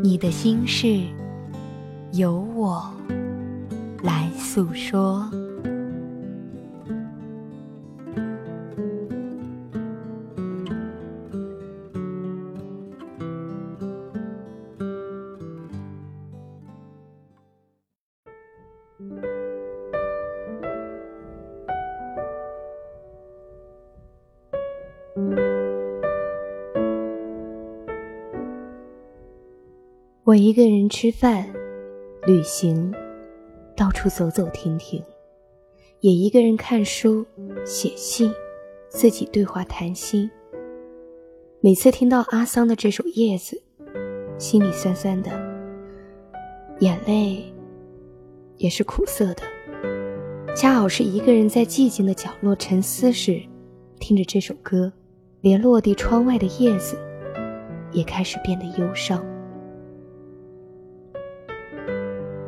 你的心事，由我来诉说。我一个人吃饭、旅行，到处走走停停，也一个人看书、写信，自己对话谈心。每次听到阿桑的这首《叶子》，心里酸酸的，眼泪也是苦涩的。恰好是一个人在寂静的角落沉思时，听着这首歌，连落地窗外的叶子也开始变得忧伤。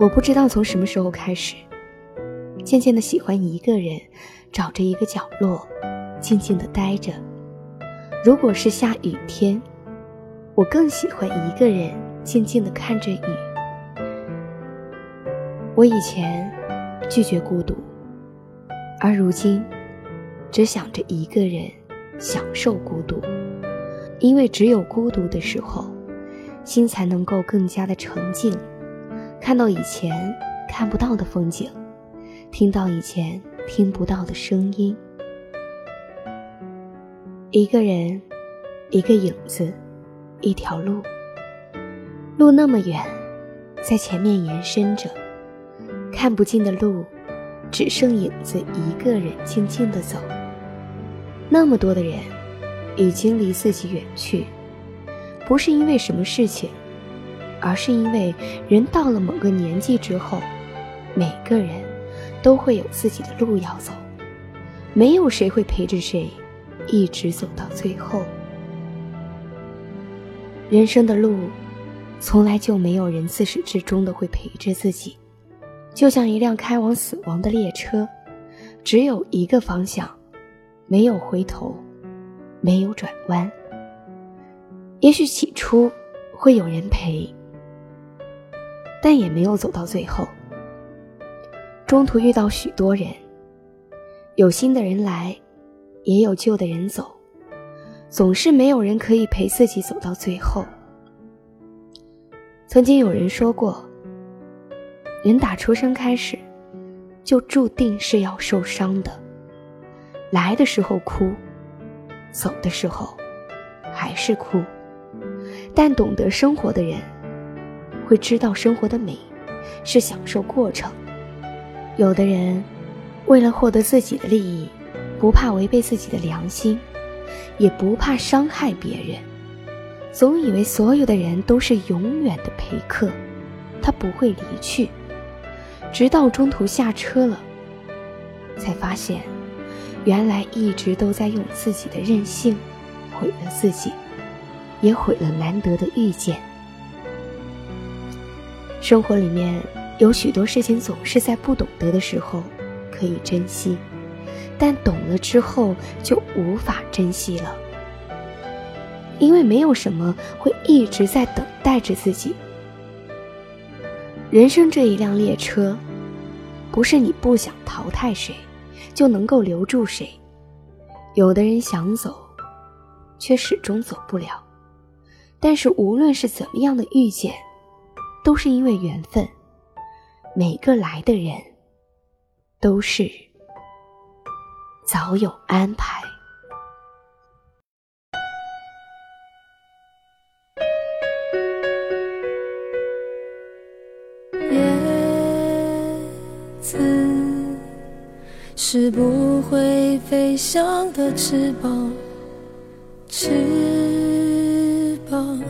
我不知道从什么时候开始，渐渐的喜欢一个人，找着一个角落，静静的待着。如果是下雨天，我更喜欢一个人静静的看着雨。我以前拒绝孤独，而如今只想着一个人享受孤独，因为只有孤独的时候，心才能够更加的沉静。看到以前看不到的风景，听到以前听不到的声音。一个人，一个影子，一条路。路那么远，在前面延伸着，看不尽的路，只剩影子一个人静静的走。那么多的人，已经离自己远去，不是因为什么事情。而是因为人到了某个年纪之后，每个人都会有自己的路要走，没有谁会陪着谁一直走到最后。人生的路，从来就没有人自始至终的会陪着自己，就像一辆开往死亡的列车，只有一个方向，没有回头，没有转弯。也许起初会有人陪。但也没有走到最后。中途遇到许多人，有新的人来，也有旧的人走，总是没有人可以陪自己走到最后。曾经有人说过，人打出生开始，就注定是要受伤的，来的时候哭，走的时候还是哭，但懂得生活的人。会知道生活的美，是享受过程。有的人，为了获得自己的利益，不怕违背自己的良心，也不怕伤害别人，总以为所有的人都是永远的陪客，他不会离去，直到中途下车了，才发现，原来一直都在用自己的任性，毁了自己，也毁了难得的遇见。生活里面有许多事情，总是在不懂得的时候可以珍惜，但懂了之后就无法珍惜了。因为没有什么会一直在等待着自己。人生这一辆列车，不是你不想淘汰谁，就能够留住谁。有的人想走，却始终走不了。但是无论是怎么样的遇见。都是因为缘分，每个来的人都是早有安排。叶子是不会飞翔的翅膀，翅膀。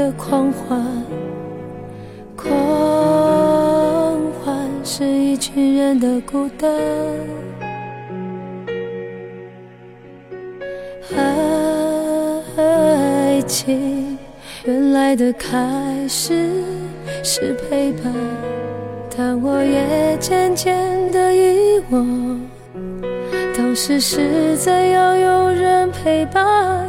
的狂欢，狂欢是一群人的孤单。爱情原来的开始是陪伴，但我也渐渐的遗忘。当时是怎样有人陪伴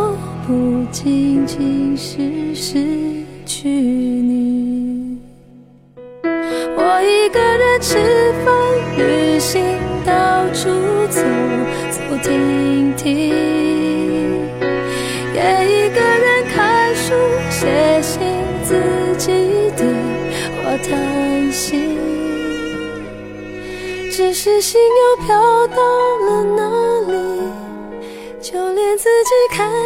不仅仅是失去你。我一个人吃饭、旅行、到处走走停停，也一个人看书、写信，自己对话谈心。只是心又飘到了哪里？就连自己看也看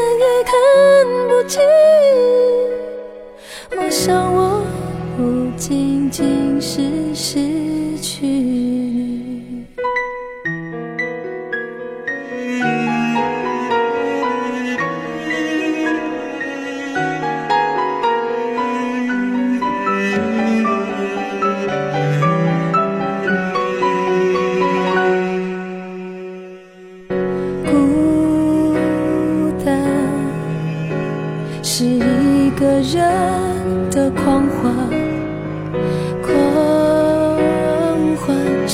我想，我不仅仅是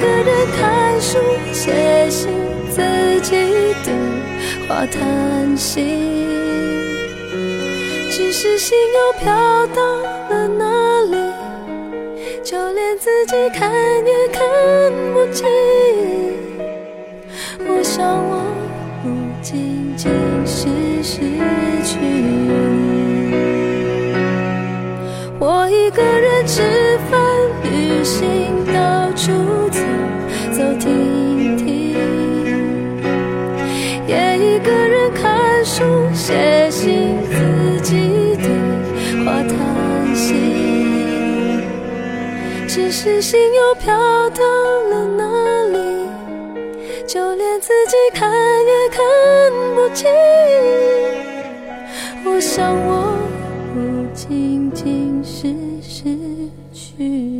一个人看书、写信，自己对话谈心。只是心又飘到了哪里，就连自己看也看不清。我想，我不仅仅是失去你。我一个人吃、旅行，到处走走停停，也一个人看书、写信，自己对话谈心。只是心又飘到了哪里？就连自己看也看不清。我想，我不仅仅是失去